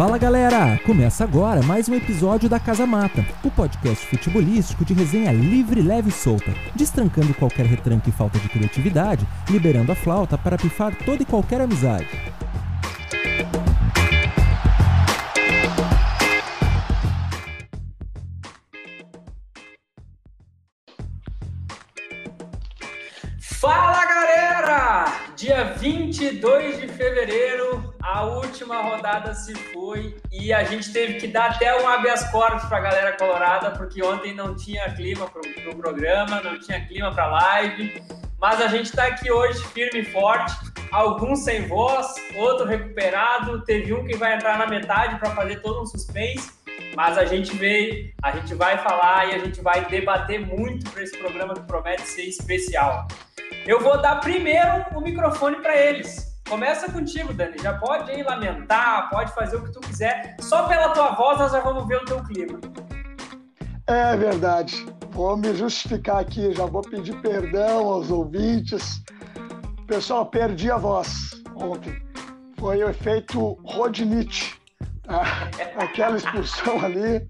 Fala galera! Começa agora mais um episódio da Casa Mata, o podcast futebolístico de resenha livre, leve e solta, destrancando qualquer retranque e falta de criatividade, liberando a flauta para pifar toda e qualquer amizade. Fala galera! Dia 22 de fevereiro, a última rodada se foi e a gente teve que dar até um habeas corpus para a galera colorada, porque ontem não tinha clima para o pro programa, não tinha clima para live, mas a gente está aqui hoje firme e forte. Alguns sem voz, outro recuperado, teve um que vai entrar na metade para fazer todo um suspense. Mas a gente veio, a gente vai falar e a gente vai debater muito para esse programa que promete ser especial. Eu vou dar primeiro o microfone para eles. Começa contigo, Dani. Já pode ir lamentar, pode fazer o que tu quiser. Só pela tua voz nós já vamos ver o teu clima. É verdade. Vou me justificar aqui, já vou pedir perdão aos ouvintes. Pessoal, perdi a voz ontem. Foi o efeito Rodnite. Tá? Aquela expulsão ali.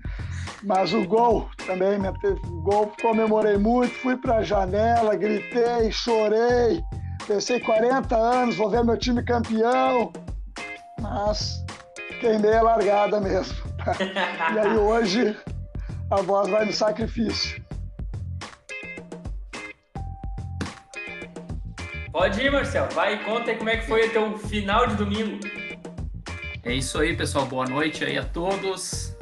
Mas o gol também, o gol comemorei muito, fui para a janela, gritei, chorei. Pensei 40 anos, vou ver meu time campeão. Mas queimei a largada mesmo. Tá? E aí hoje a voz vai no sacrifício. Pode ir, Marcel. Vai e conta aí como é que foi o teu final de domingo. É isso aí, pessoal. Boa noite aí a todos,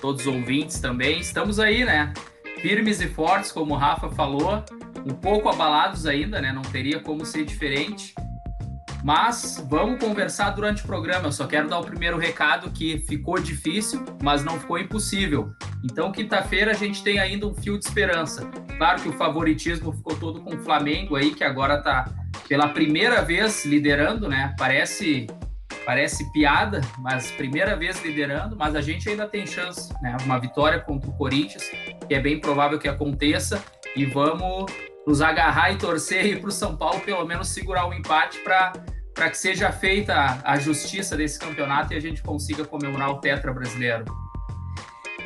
todos os ouvintes também. Estamos aí, né? Firmes e fortes, como o Rafa falou, um pouco abalados ainda, né? Não teria como ser diferente. Mas vamos conversar durante o programa. Eu só quero dar o primeiro recado que ficou difícil, mas não ficou impossível. Então, quinta-feira a gente tem ainda um fio de esperança. Claro que o favoritismo ficou todo com o Flamengo aí, que agora está pela primeira vez liderando, né? Parece parece piada, mas primeira vez liderando, mas a gente ainda tem chance, né? Uma vitória contra o Corinthians, que é bem provável que aconteça, e vamos nos agarrar e torcer para o São Paulo pelo menos segurar o empate para para que seja feita a, a justiça desse campeonato e a gente consiga comemorar o Tetra brasileiro.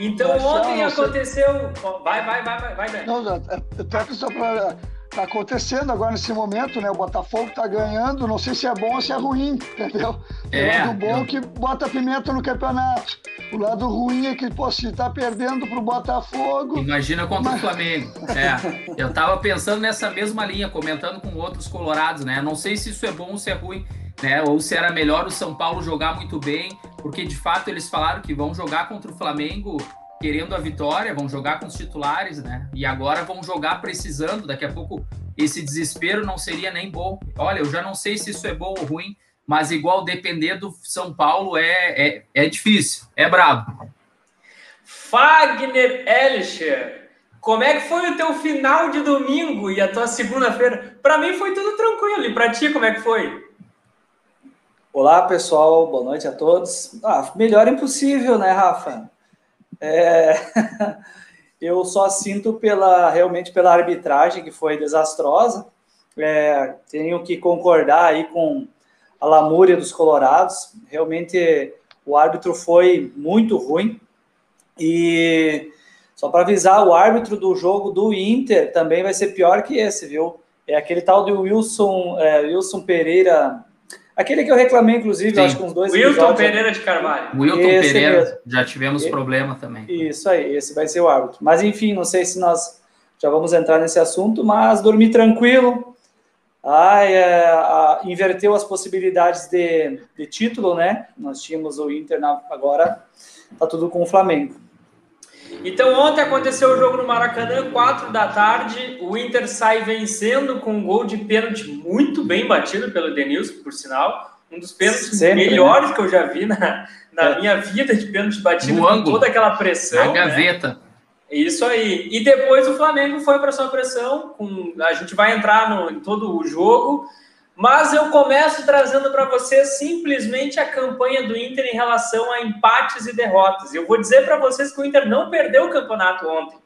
Então ontem aconteceu. Vai, vai, vai, vai, vai, Não, é, é, Tetra só para tá acontecendo agora nesse momento, né? O Botafogo tá ganhando, não sei se é bom ou se é ruim, entendeu? É, o lado bom eu... que bota pimenta no campeonato. O lado ruim é que, pô, se tá perdendo pro Botafogo. Imagina contra mas... o Flamengo. É. Eu tava pensando nessa mesma linha, comentando com outros colorados, né? Não sei se isso é bom ou se é ruim, né? Ou se era melhor o São Paulo jogar muito bem, porque de fato eles falaram que vão jogar contra o Flamengo querendo a vitória, vão jogar com os titulares, né? E agora vão jogar precisando. Daqui a pouco esse desespero não seria nem bom. Olha, eu já não sei se isso é bom ou ruim, mas igual depender do São Paulo é, é, é difícil, é brabo. Fagner Elischer, como é que foi o teu final de domingo e a tua segunda-feira? Para mim foi tudo tranquilo. E para ti, como é que foi? Olá, pessoal. Boa noite a todos. Ah, melhor impossível, né, Rafa? É... eu só sinto pela realmente pela arbitragem que foi desastrosa. É, tenho que concordar aí com a lamúria dos colorados. Realmente o árbitro foi muito ruim. E só para avisar, o árbitro do jogo do Inter também vai ser pior que esse, viu? É aquele tal de Wilson, é, Wilson Pereira Aquele que eu reclamei, inclusive, acho que uns dois Wilton Pereira de Carvalho. Wilton esse Pereira, mesmo. já tivemos problema também. Isso aí, esse vai ser o árbitro. Mas enfim, não sei se nós já vamos entrar nesse assunto, mas dormi tranquilo. Ai, é, a, inverteu as possibilidades de, de título, né? Nós tínhamos o Inter, na, agora tá tudo com o Flamengo. Então, ontem aconteceu o jogo no Maracanã, 4 da tarde. O Inter sai vencendo com um gol de pênalti muito bem batido pelo Denilson, por sinal. Um dos pênaltis Sempre, né? melhores né? que eu já vi na, na é. minha vida de pênalti batido, no com ângulo, toda aquela pressão. Na gaveta. Isso aí. E depois o Flamengo foi para sua pressão. Com, a gente vai entrar no, em todo o jogo. Mas eu começo trazendo para vocês simplesmente a campanha do Inter em relação a empates e derrotas. Eu vou dizer para vocês que o Inter não perdeu o campeonato ontem.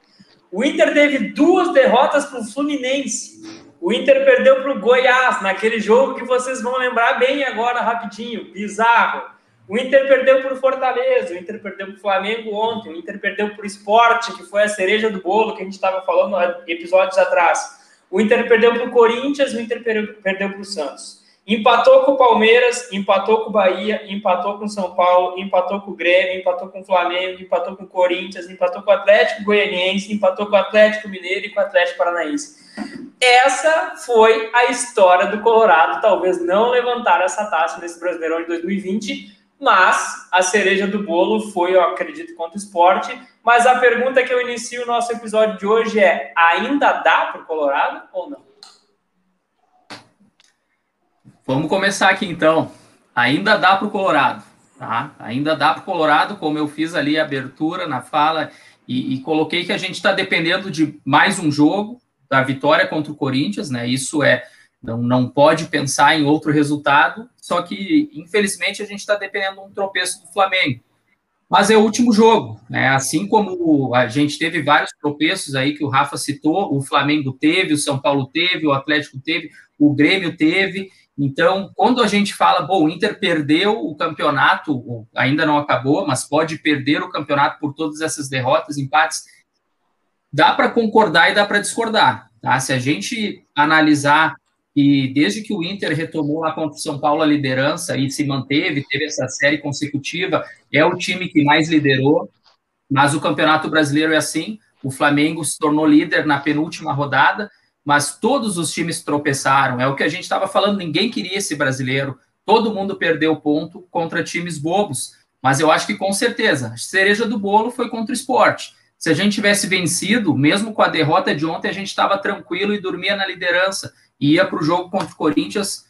O Inter teve duas derrotas para o Fluminense. O Inter perdeu para o Goiás, naquele jogo que vocês vão lembrar bem agora, rapidinho. Bizarro. O Inter perdeu o Fortaleza, o Inter perdeu o Flamengo ontem, o Inter perdeu o Esporte, que foi a cereja do bolo que a gente estava falando episódios atrás. O Inter perdeu para o Corinthians, o Inter perdeu para o Santos. Empatou com o Palmeiras, empatou com o Bahia, empatou com o São Paulo, empatou com o Grêmio, empatou com o Flamengo, empatou com o Corinthians, empatou com o Atlético Goianiense, empatou com o Atlético Mineiro e com o Atlético Paranaense. Essa foi a história do Colorado, talvez não levantar essa taça nesse Brasileirão de 2020, mas a cereja do bolo foi, eu acredito, contra o esporte. Mas a pergunta que eu inicio o nosso episódio de hoje é: ainda dá para o Colorado ou não? Vamos começar aqui então. Ainda dá para o Colorado, tá? Ainda dá para o Colorado, como eu fiz ali a abertura na fala e, e coloquei que a gente está dependendo de mais um jogo da vitória contra o Corinthians, né? Isso é não, não pode pensar em outro resultado. Só que infelizmente a gente está dependendo de um tropeço do Flamengo. Mas é o último jogo, né? Assim como a gente teve vários tropeços aí que o Rafa citou, o Flamengo teve, o São Paulo teve, o Atlético teve, o Grêmio teve, então, quando a gente fala, bom, o Inter perdeu o campeonato, ainda não acabou, mas pode perder o campeonato por todas essas derrotas, empates, dá para concordar e dá para discordar. Tá? Se a gente analisar que desde que o Inter retomou lá contra o São Paulo a liderança e se manteve, teve essa série consecutiva, é o time que mais liderou, mas o Campeonato Brasileiro é assim, o Flamengo se tornou líder na penúltima rodada, mas todos os times tropeçaram. É o que a gente estava falando, ninguém queria esse brasileiro. Todo mundo perdeu ponto contra times bobos. Mas eu acho que com certeza, a cereja do bolo foi contra o esporte. Se a gente tivesse vencido, mesmo com a derrota de ontem, a gente estava tranquilo e dormia na liderança. Ia para o jogo contra o Corinthians,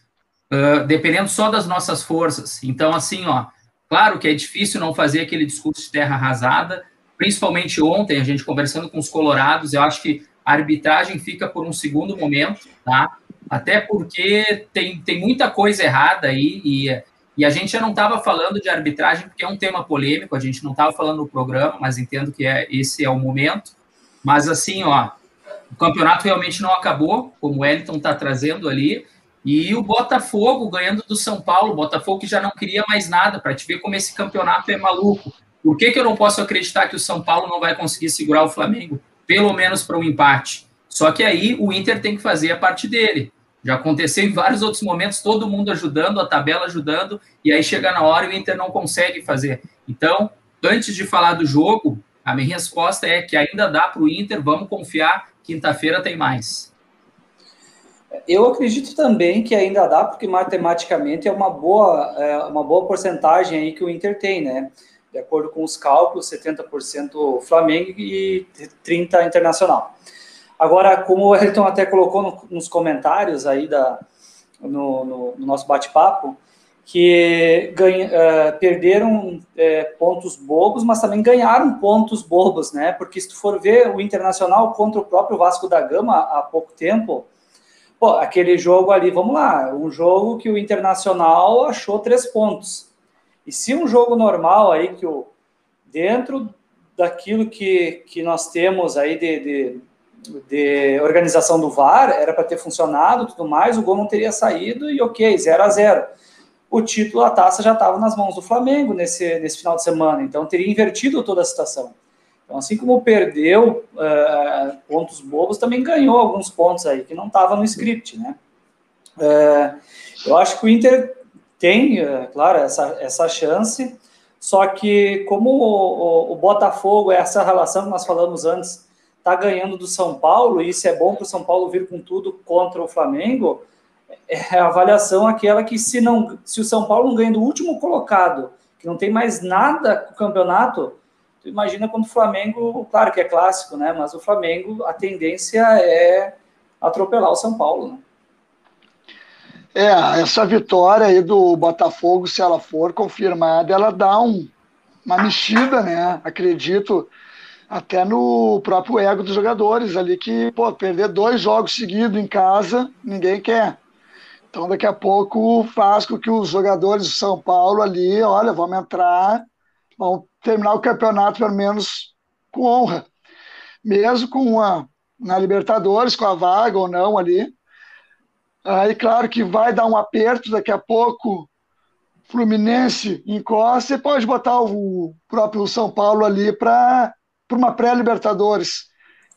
uh, dependendo só das nossas forças. Então, assim, ó, claro que é difícil não fazer aquele discurso de terra arrasada, principalmente ontem, a gente conversando com os colorados, eu acho que a arbitragem fica por um segundo momento, tá? Até porque tem, tem muita coisa errada aí e, e a gente já não estava falando de arbitragem porque é um tema polêmico, a gente não estava falando no programa, mas entendo que é, esse é o momento. Mas assim, ó, o campeonato realmente não acabou, como o Wellington está trazendo ali, e o Botafogo ganhando do São Paulo, o Botafogo que já não queria mais nada, para te ver como esse campeonato é maluco. Por que, que eu não posso acreditar que o São Paulo não vai conseguir segurar o Flamengo? pelo menos para um empate. Só que aí o Inter tem que fazer a parte dele. Já aconteceu em vários outros momentos, todo mundo ajudando, a tabela ajudando, e aí chega na hora e o Inter não consegue fazer. Então, antes de falar do jogo, a minha resposta é que ainda dá para o Inter, vamos confiar, quinta-feira tem mais. Eu acredito também que ainda dá, porque matematicamente é uma boa, é uma boa porcentagem aí que o Inter tem, né? de acordo com os cálculos, 70% Flamengo e 30% Internacional. Agora, como o Ayrton até colocou no, nos comentários aí da, no, no, no nosso bate-papo, que ganha, uh, perderam uh, pontos bobos, mas também ganharam pontos bobos, né? Porque se tu for ver o Internacional contra o próprio Vasco da Gama há pouco tempo, pô, aquele jogo ali, vamos lá, um jogo que o Internacional achou três pontos. E se um jogo normal aí que o dentro daquilo que, que nós temos aí de, de, de organização do VAR era para ter funcionado, tudo mais, o gol não teria saído e ok, 0 a 0 o título, a taça já estava nas mãos do Flamengo nesse, nesse final de semana, então teria invertido toda a situação. Então, assim como perdeu uh, pontos bobos, também ganhou alguns pontos aí que não estava no script, né? Uh, eu acho que o Inter tem, é, claro, essa, essa chance, só que como o, o, o Botafogo, essa relação que nós falamos antes, está ganhando do São Paulo, e isso é bom para o São Paulo vir com tudo contra o Flamengo, é a avaliação aquela que se, não, se o São Paulo não ganha do último colocado, que não tem mais nada com o campeonato, tu imagina quando o Flamengo, claro que é clássico, né? Mas o Flamengo, a tendência é atropelar o São Paulo, né? É, essa vitória aí do Botafogo, se ela for confirmada, ela dá um, uma mexida, né? Acredito até no próprio ego dos jogadores ali, que, pô, perder dois jogos seguidos em casa, ninguém quer. Então, daqui a pouco faz com que os jogadores do São Paulo ali, olha, vamos entrar, vamos terminar o campeonato pelo menos com honra. Mesmo com uma na Libertadores, com a vaga ou não ali, Aí, claro que vai dar um aperto daqui a pouco, Fluminense encosta e pode botar o próprio São Paulo ali para uma pré-Libertadores.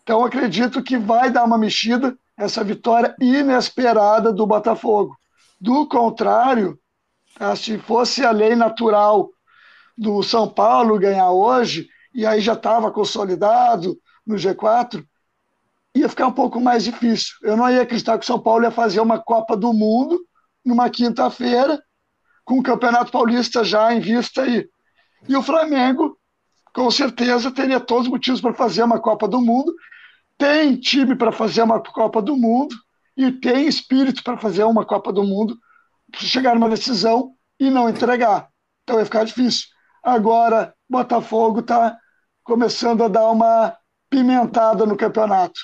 Então, acredito que vai dar uma mexida essa vitória inesperada do Botafogo. Do contrário, tá, se fosse a lei natural do São Paulo ganhar hoje, e aí já estava consolidado no G4, ia ficar um pouco mais difícil. Eu não ia acreditar que o São Paulo ia fazer uma Copa do Mundo numa quinta-feira, com o Campeonato Paulista já em vista aí. E o Flamengo, com certeza, teria todos os motivos para fazer uma Copa do Mundo, tem time para fazer uma Copa do Mundo e tem espírito para fazer uma Copa do Mundo, chegar numa decisão e não entregar. Então vai ficar difícil. Agora, Botafogo está começando a dar uma pimentada no campeonato.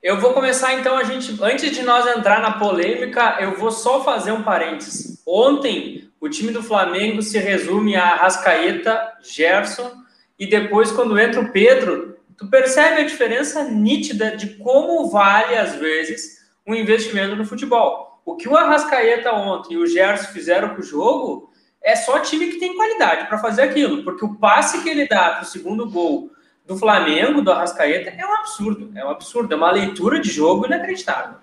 Eu vou começar então a gente, antes de nós entrar na polêmica, eu vou só fazer um parênteses. Ontem, o time do Flamengo se resume a Rascaeta, Gerson e depois quando entra o Pedro, tu percebe a diferença nítida de como vale às vezes um investimento no futebol. O que o Arrascaeta ontem e o Gerson fizeram com o jogo é só time que tem qualidade para fazer aquilo, porque o passe que ele dá para o segundo gol do Flamengo, do Arrascaeta, é um absurdo. É um absurdo. É uma leitura de jogo inacreditável.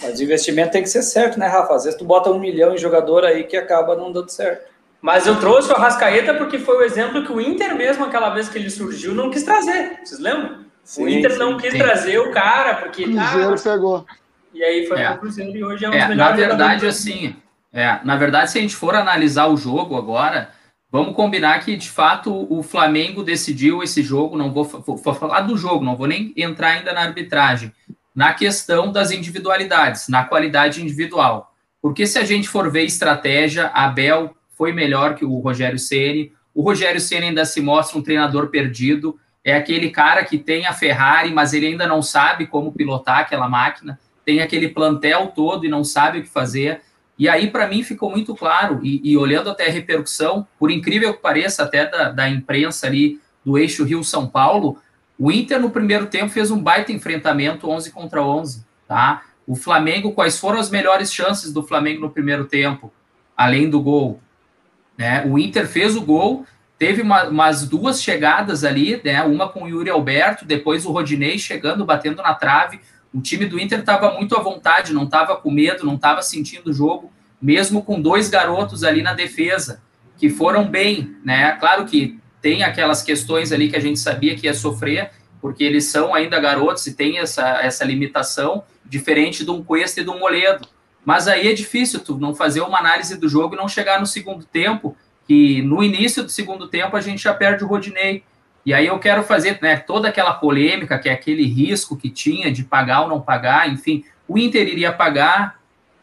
Mas o investimento tem que ser certo, né, Rafa? Às vezes tu bota um milhão em jogador aí que acaba não dando certo. Mas eu trouxe o Arrascaeta porque foi o exemplo que o Inter mesmo, aquela vez que ele surgiu, não quis trazer. Vocês lembram? Sim, o Inter não quis sim. trazer o cara, porque... Cruzeiro ah, pegou. E aí foi é. o Cruzeiro e hoje é um é, Na verdade, assim... É, na verdade, se a gente for analisar o jogo agora, Vamos combinar que, de fato, o Flamengo decidiu esse jogo. Não vou, vou, vou, falar do jogo, não vou nem entrar ainda na arbitragem. Na questão das individualidades, na qualidade individual. Porque se a gente for ver estratégia, Abel foi melhor que o Rogério Ceni. O Rogério Ceni ainda se mostra um treinador perdido. É aquele cara que tem a Ferrari, mas ele ainda não sabe como pilotar aquela máquina. Tem aquele plantel todo e não sabe o que fazer. E aí, para mim, ficou muito claro, e, e, olhando até a repercussão, por incrível que pareça, até da, da imprensa ali do eixo Rio-São Paulo, o Inter no primeiro tempo fez um baita enfrentamento 11 contra 11, tá? O Flamengo, quais foram as melhores chances do Flamengo no primeiro tempo, além do gol? Né? O Inter fez o gol, teve uma, umas duas chegadas ali, né? Uma com o Yuri Alberto, depois o Rodinei chegando, batendo na trave. O time do Inter estava muito à vontade, não estava com medo, não estava sentindo o jogo, mesmo com dois garotos ali na defesa, que foram bem, né? Claro que tem aquelas questões ali que a gente sabia que ia sofrer, porque eles são ainda garotos e tem essa, essa limitação, diferente de um Cuesta e de um Moledo. Mas aí é difícil tu não fazer uma análise do jogo e não chegar no segundo tempo, que no início do segundo tempo a gente já perde o Rodinei, e aí eu quero fazer né, toda aquela polêmica, que é aquele risco que tinha de pagar ou não pagar, enfim, o Inter iria pagar,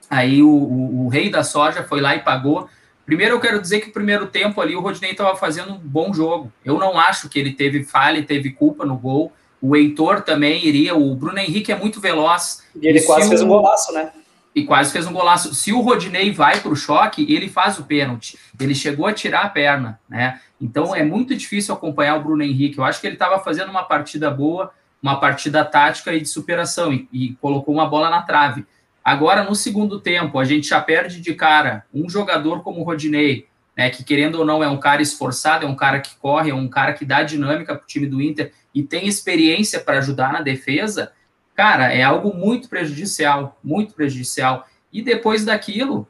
aí o, o, o rei da soja foi lá e pagou. Primeiro eu quero dizer que o primeiro tempo ali o Rodinei estava fazendo um bom jogo. Eu não acho que ele teve falha, teve culpa no gol. O Heitor também iria, o Bruno Henrique é muito veloz. E ele e quase fez um golaço, né? E quase fez um golaço. Se o Rodinei vai para o choque, ele faz o pênalti. Ele chegou a tirar a perna, né? Então é muito difícil acompanhar o Bruno Henrique. Eu acho que ele estava fazendo uma partida boa, uma partida tática e de superação, e, e, colocou uma bola na trave. Agora, no segundo tempo, a gente já perde de cara um jogador como o Rodinei, né, que querendo ou não é um cara esforçado, é um cara que corre, é um cara que dá dinâmica para o time do Inter e tem experiência para ajudar na defesa. Cara, é algo muito prejudicial, muito prejudicial. E depois daquilo,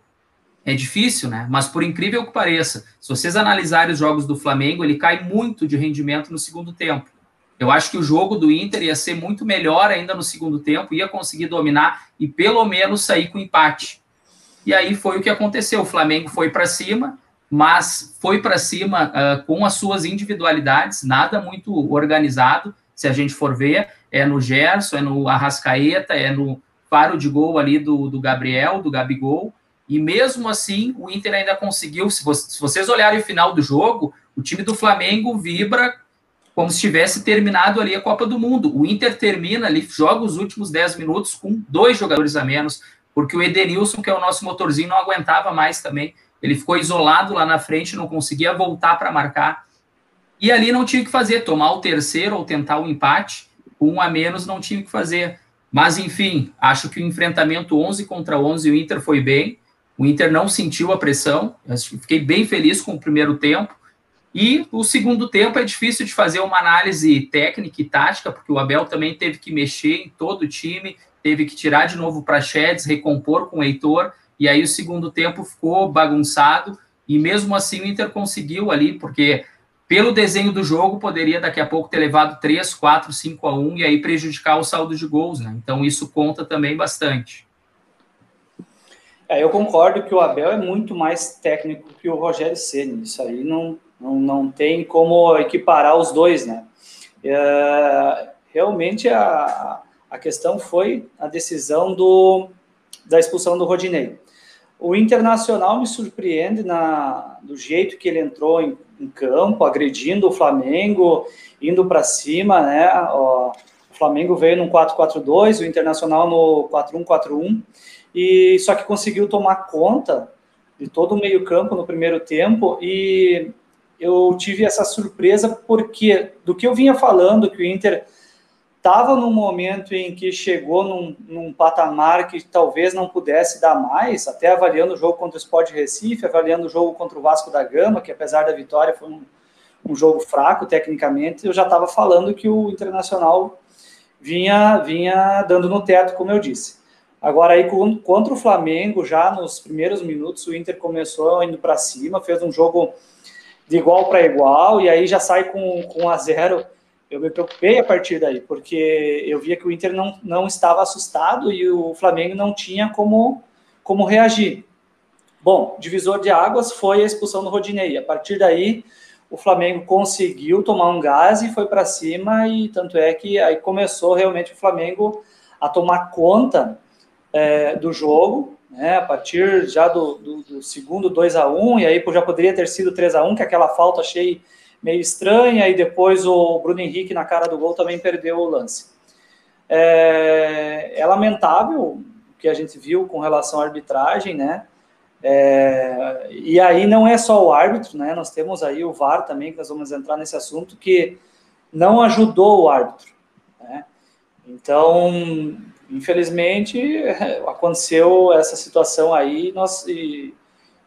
é difícil, né? Mas por incrível que pareça, se vocês analisarem os jogos do Flamengo, ele cai muito de rendimento no segundo tempo. Eu acho que o jogo do Inter ia ser muito melhor ainda no segundo tempo, ia conseguir dominar e pelo menos sair com empate. E aí foi o que aconteceu. O Flamengo foi para cima, mas foi para cima uh, com as suas individualidades, nada muito organizado. Se a gente for ver, é no Gerson, é no Arrascaeta, é no faro de gol ali do, do Gabriel, do Gabigol. E mesmo assim, o Inter ainda conseguiu. Se, vocês olharem o final do jogo, o time do Flamengo vibra como se tivesse terminado ali a Copa do Mundo. O Inter termina ali, joga os últimos 10 minutos com dois jogadores a menos, porque o Edenilson, que é o nosso motorzinho, não aguentava mais também. Ele ficou isolado lá na frente, não conseguia voltar para marcar. E ali não tinha que fazer, tomar o terceiro ou tentar o empate, com um a menos não tinha que fazer. Mas enfim, acho que o enfrentamento 11 contra 11, o Inter foi bem O Inter não sentiu a pressão, fiquei bem feliz com o primeiro tempo. E o segundo tempo é difícil de fazer uma análise técnica e tática, porque o Abel também teve que mexer em todo o time, teve que tirar de novo para Chedes, recompor com o Heitor, e aí o segundo tempo ficou bagunçado, e mesmo assim o Inter conseguiu ali, porque pelo desenho do jogo poderia daqui a pouco ter levado 3, 4, 5 a 1 e aí prejudicar o saldo de gols, né? Então isso conta também bastante. É, eu concordo que o Abel é muito mais técnico que o Rogério Ceni. Isso aí não, não, não tem como equiparar os dois, né? É, realmente a, a questão foi a decisão do, da expulsão do Rodinei. O Internacional me surpreende na, do jeito que ele entrou em, em campo, agredindo o Flamengo, indo para cima, né? Ó, o Flamengo veio no 4-4-2, o Internacional no 4-1-4-1, e só que conseguiu tomar conta de todo o meio-campo no primeiro tempo e eu tive essa surpresa porque do que eu vinha falando que o Inter estava num momento em que chegou num, num, patamar que talvez não pudesse dar mais, até avaliando o jogo contra o Sport Recife, avaliando o jogo contra o Vasco da Gama, que apesar da vitória foi um, um jogo fraco tecnicamente, eu já estava falando que o Internacional vinha, vinha dando no teto, como eu disse. Agora aí contra o Flamengo, já nos primeiros minutos, o Inter começou indo para cima, fez um jogo de igual para igual, e aí já sai com, com a zero eu me preocupei a partir daí, porque eu via que o Inter não, não estava assustado e o Flamengo não tinha como, como reagir. Bom, divisor de águas foi a expulsão do Rodinei. A partir daí, o Flamengo conseguiu tomar um gás e foi para cima, e tanto é que aí começou realmente o Flamengo a tomar conta é, do jogo, né, a partir já do, do, do segundo 2 a 1 e aí já poderia ter sido 3 a 1 que aquela falta achei meio estranha, e depois o Bruno Henrique, na cara do gol, também perdeu o lance. É, é lamentável o que a gente viu com relação à arbitragem, né? É, e aí não é só o árbitro, né? Nós temos aí o VAR também, que nós vamos entrar nesse assunto, que não ajudou o árbitro. Né? Então, infelizmente, aconteceu essa situação aí, nós, e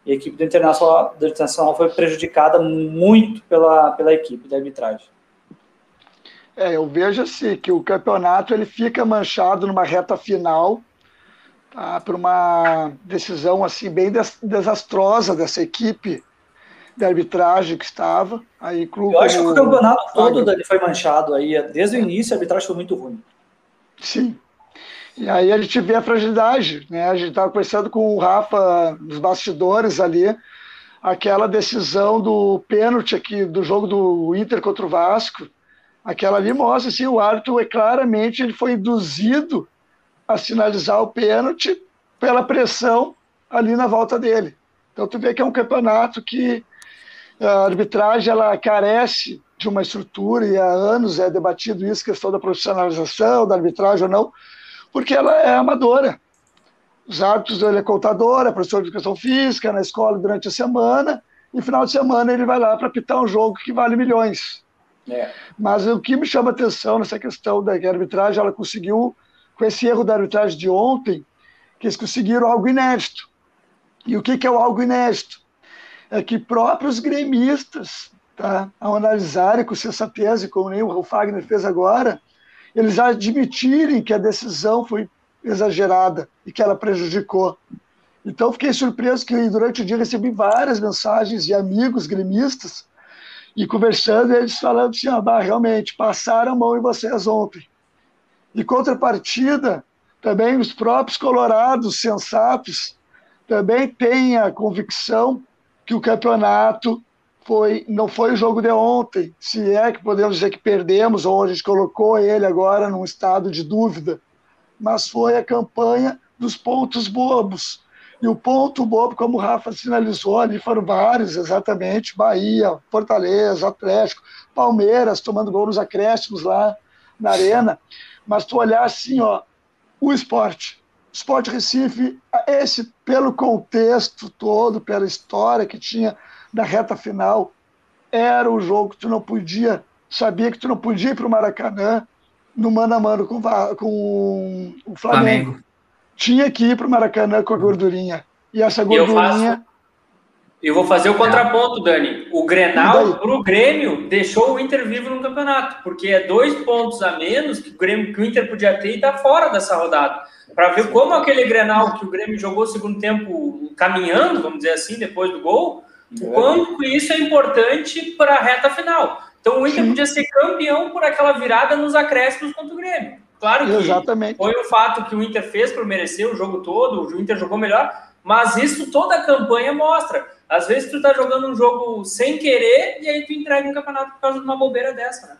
e a equipe do Internacional, do Internacional foi prejudicada muito pela, pela equipe da arbitragem. É, eu vejo assim que o campeonato ele fica manchado numa reta final tá, por uma decisão assim bem des desastrosa dessa equipe de arbitragem que estava. Aí, clube, eu acho que o campeonato todo foi manchado aí, desde o início a arbitragem foi muito ruim. Sim, e aí a gente vê a fragilidade, né? A gente estava conversando com o Rafa nos bastidores ali, aquela decisão do pênalti aqui do jogo do Inter contra o Vasco, aquela ali mostra assim, o árbitro é claramente ele foi induzido a sinalizar o pênalti pela pressão ali na volta dele. Então tu vê que é um campeonato que a arbitragem ela carece de uma estrutura e há anos é debatido isso, questão da profissionalização da arbitragem ou não, porque ela é amadora. Os árbitros, ele é contador, é professor de educação física, na escola durante a semana, e final de semana ele vai lá para apitar um jogo que vale milhões. É. Mas o que me chama atenção nessa questão da arbitragem, ela conseguiu, com esse erro da arbitragem de ontem, que eles conseguiram algo inédito. E o que, que é o algo inédito? É que próprios gremistas, tá, ao analisarem com sensatez, e como nem o Fagner fez agora, eles admitirem que a decisão foi exagerada e que ela prejudicou. Então, fiquei surpreso que durante o dia recebi várias mensagens de amigos gremistas e conversando, eles falando assim: ah, realmente, passaram a mão em vocês ontem. Em contrapartida, também os próprios colorados sensatos também têm a convicção que o campeonato foi, não foi o jogo de ontem, se é que podemos dizer que perdemos, ou a gente colocou ele agora num estado de dúvida, mas foi a campanha dos pontos bobos. E o ponto bobo, como o Rafa sinalizou, ali foram vários, exatamente, Bahia, Fortaleza, Atlético, Palmeiras tomando gol nos acréscimos lá na arena. Mas tu olhar assim, ó, o esporte, Esporte Recife, esse pelo contexto todo, pela história que tinha da reta final. Era o jogo que tu não podia, sabia que tu não podia ir para o Maracanã no mano a mano com, com o Flamengo. Flamengo. Tinha que ir para o Maracanã com a gordurinha. E essa gordurinha. Eu vou fazer o contraponto, Dani. O Grenal, para o Grêmio, deixou o Inter vivo no campeonato, porque é dois pontos a menos que o, Grêmio, que o Inter podia ter e está fora dessa rodada. Para ver como aquele Grenal que o Grêmio jogou o segundo tempo caminhando, vamos dizer assim, depois do gol, o quanto isso é importante para a reta final. Então o Inter Sim. podia ser campeão por aquela virada nos acréscimos contra o Grêmio. Claro que Exatamente. foi o fato que o Inter fez para merecer o jogo todo, o Inter jogou melhor, mas isso toda a campanha mostra. Às vezes tu tá jogando um jogo sem querer e aí tu entrega um campeonato por causa de uma bobeira dessa, né?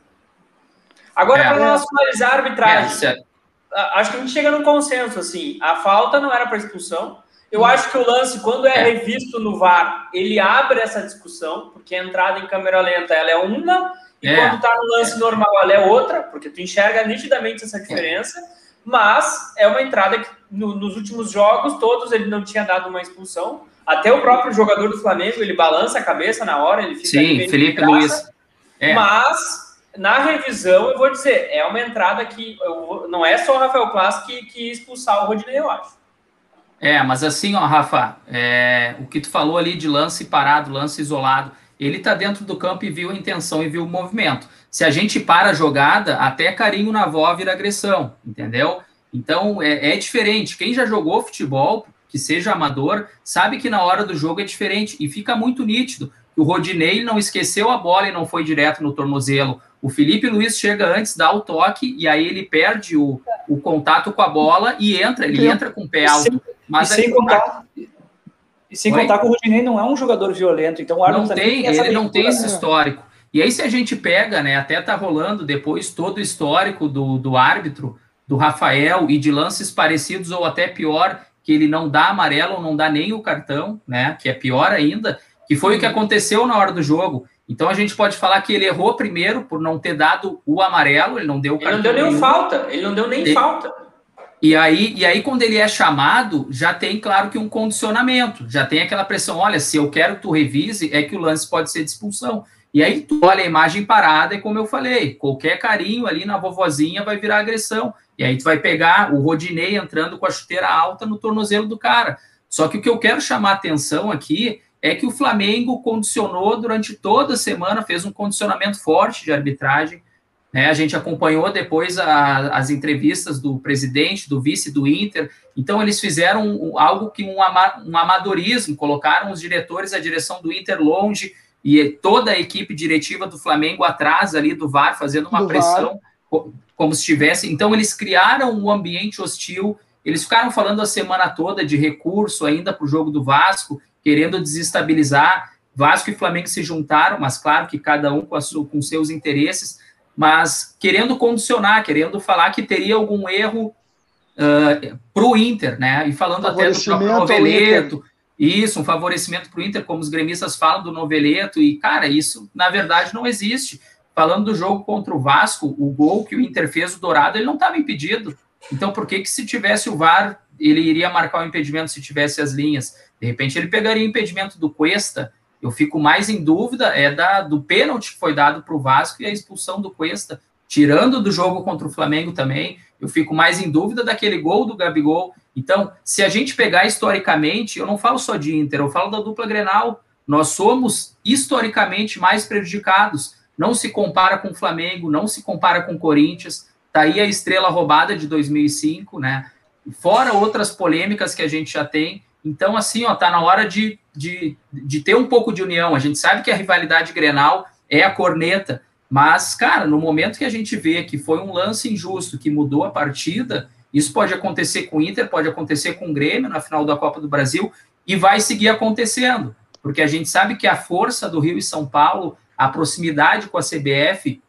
Agora, é, para nós finalizar a arbitragem, é, acho que a gente chega num consenso, assim, a falta não era para expulsão, eu acho que o lance, quando é, é, revisto no VAR, ele abre essa discussão, porque a entrada em câmera lenta ela é uma, e é. quando está no lance normal ela é outra, porque tu enxerga nitidamente essa diferença, mas é uma entrada que no, nos últimos jogos todos ele não tinha dado uma expulsão. Até o próprio jogador do Flamengo, ele balança a cabeça na hora, ele fica Sim, Felipe Luiz. É. Mas na revisão, eu vou dizer, é uma entrada que eu, não é só o Rafael Klaas que, que expulsar o Rodinei, eu acho. É, mas assim, ó, Rafa, é, o que tu falou ali de lance parado, lance isolado, ele tá dentro do campo e viu a intenção e viu o movimento. Se a gente para a jogada, até carinho na avó vira agressão, entendeu? Então é, é diferente. Quem já jogou futebol, que seja amador, sabe que na hora do jogo é diferente e fica muito nítido. O Rodinei não esqueceu a bola e não foi direto no tornozelo. O Felipe Luiz chega antes, dá o toque e aí ele perde o, o contato com a bola e entra, ele entra com o pé alto. Mas e sem, contar, e sem contar que o Rodinei não é um jogador violento, então o árbitro não tem, ele não tem esse histórico. E aí, se a gente pega, né, até tá rolando depois todo o histórico do, do árbitro, do Rafael, e de lances parecidos ou até pior, que ele não dá amarelo ou não dá nem o cartão, né, que é pior ainda, que foi o que aconteceu na hora do jogo. Então a gente pode falar que ele errou primeiro por não ter dado o amarelo, ele não deu o cartão. Ele não deu nem falta, ele não deu nem ele, falta. E aí, e aí, quando ele é chamado, já tem, claro, que um condicionamento, já tem aquela pressão: olha, se eu quero que tu revise, é que o lance pode ser de expulsão. E aí, tu olha a imagem parada, e como eu falei, qualquer carinho ali na vovozinha vai virar agressão. E aí, tu vai pegar o Rodinei entrando com a chuteira alta no tornozelo do cara. Só que o que eu quero chamar atenção aqui é que o Flamengo condicionou durante toda a semana, fez um condicionamento forte de arbitragem né? A gente acompanhou depois a, as entrevistas do presidente, do vice do Inter. Então, eles fizeram algo que um, ama, um amadorismo, colocaram os diretores, a direção do Inter longe e toda a equipe diretiva do Flamengo atrás ali do VAR, fazendo uma do pressão, VAR. como se tivesse. Então, eles criaram um ambiente hostil. Eles ficaram falando a semana toda de recurso ainda para o jogo do Vasco, querendo desestabilizar. Vasco e Flamengo se juntaram, mas claro que cada um com, a com seus interesses mas querendo condicionar, querendo falar que teria algum erro uh, para o Inter, né? E falando até do próprio Noveleto, isso, um favorecimento para o Inter, como os gremistas falam do Noveleto, e cara, isso na verdade não existe. Falando do jogo contra o Vasco, o gol que o Inter fez, o Dourado, ele não estava impedido. Então, por que, que se tivesse o VAR, ele iria marcar o impedimento se tivesse as linhas? De repente, ele pegaria o impedimento do Cuesta, eu fico mais em dúvida é da, do pênalti que foi dado para o Vasco e a expulsão do Cuesta, tirando do jogo contra o Flamengo também. Eu fico mais em dúvida daquele gol do Gabigol. Então, se a gente pegar historicamente, eu não falo só de Inter, eu falo da dupla Grenal. Nós somos historicamente mais prejudicados. Não se compara com o Flamengo, não se compara com o Corinthians. Tá aí a estrela roubada de 2005, né? Fora outras polêmicas que a gente já tem. Então, assim, ó, tá na hora de de, de ter um pouco de união. A gente sabe que a rivalidade Grenal é a corneta, mas, cara, no momento que a gente vê que foi um lance injusto que mudou a partida, isso pode acontecer com o Inter, pode acontecer com o Grêmio na final da Copa do Brasil e vai seguir acontecendo, porque a gente sabe que a força do Rio e São Paulo, a proximidade com a CBF,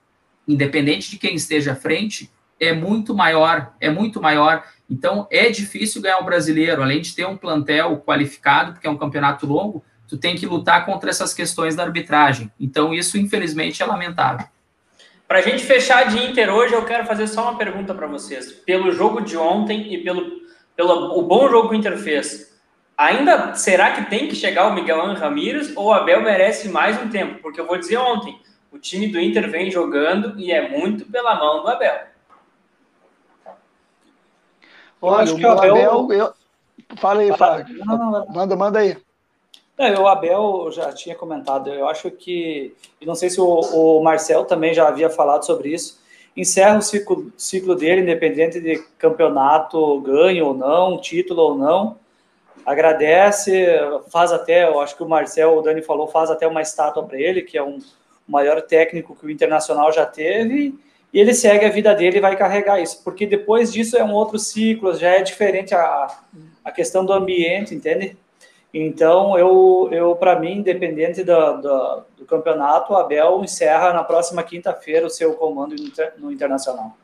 independente de quem esteja à frente, é muito maior, é muito maior. Então, é difícil ganhar o brasileiro, além de ter um plantel qualificado, porque é um campeonato longo, tu tem que lutar contra essas questões da arbitragem. Então, isso, infelizmente, é lamentável. Para a gente fechar de Inter hoje, eu quero fazer só uma pergunta para vocês. Pelo jogo de ontem e pelo, pelo o bom jogo que o Inter fez, ainda será que tem que chegar o Miguel Ramírez ou o Abel merece mais um tempo? Porque eu vou dizer ontem, o time do Inter vem jogando e é muito pela mão do Abel. Eu Olha, acho que o Abel, Abel eu, Fala aí, Fábio. Manda, manda aí. É, o Abel já tinha comentado. Eu acho que, não sei se o, o Marcel também já havia falado sobre isso. Encerra o ciclo, ciclo dele, independente de campeonato ganho ou não, título ou não. Agradece, faz até, eu acho que o Marcel, o Dani falou, faz até uma estátua para ele, que é um maior técnico que o Internacional já teve e ele segue a vida dele e vai carregar isso, porque depois disso é um outro ciclo, já é diferente a, a questão do ambiente, entende? Então, eu, eu para mim, independente do, do, do, campeonato, o Abel encerra na próxima quinta-feira o seu comando no Internacional.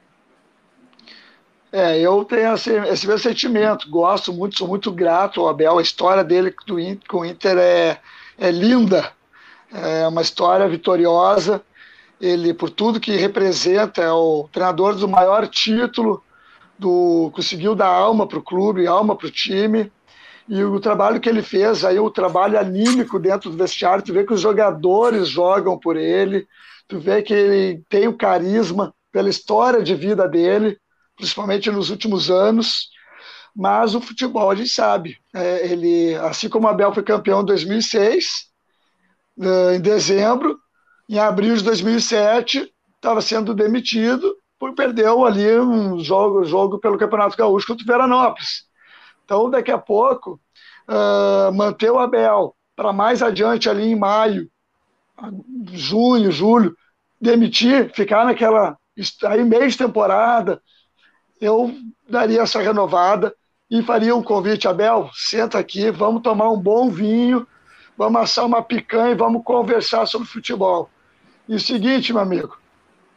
É, eu tenho esse, esse meu sentimento, gosto muito, sou muito grato ao Abel, a história dele com o Inter é, é linda, é uma história vitoriosa, ele, por tudo que representa, é o treinador do maior título, do, conseguiu dar alma para o clube, alma para o time, e o trabalho que ele fez, aí o trabalho anímico dentro do vestiário, tu vê que os jogadores jogam por ele, tu vê que ele tem o carisma pela história de vida dele, principalmente nos últimos anos, mas o futebol a gente sabe, é, ele, assim como o Abel foi campeão em 2006, em dezembro, em abril de 2007, estava sendo demitido por perdeu ali um jogo, jogo pelo Campeonato Gaúcho contra o Veranópolis. Então, daqui a pouco, uh, manter o Abel para mais adiante ali em maio, junho, julho, demitir, ficar naquela aí meio de temporada, eu daria essa renovada e faria um convite, Abel, senta aqui, vamos tomar um bom vinho, vamos assar uma picanha e vamos conversar sobre futebol. E o seguinte, meu amigo,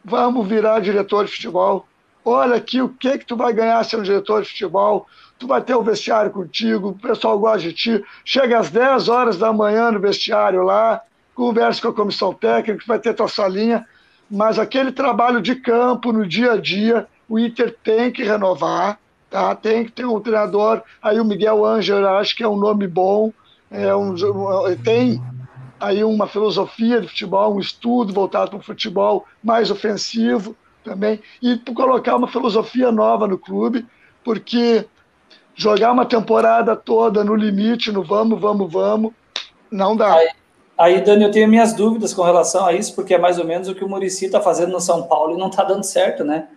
vamos virar diretor de futebol. Olha aqui o que que tu vai ganhar sendo diretor de futebol. Tu vai ter o vestiário contigo, o pessoal gosta de ti. Chega às 10 horas da manhã no vestiário lá, conversa com a comissão técnica, vai ter tua salinha. Mas aquele trabalho de campo, no dia a dia, o Inter tem que renovar, tá? Tem que ter um treinador. Aí o Miguel Ângelo, acho que é um nome bom. É um, tem aí uma filosofia de futebol, um estudo voltado para o futebol mais ofensivo também, e colocar uma filosofia nova no clube, porque jogar uma temporada toda no limite, no vamos, vamos, vamos, não dá. Aí, aí Dani, eu tenho minhas dúvidas com relação a isso, porque é mais ou menos o que o Murici está fazendo no São Paulo e não está dando certo, né?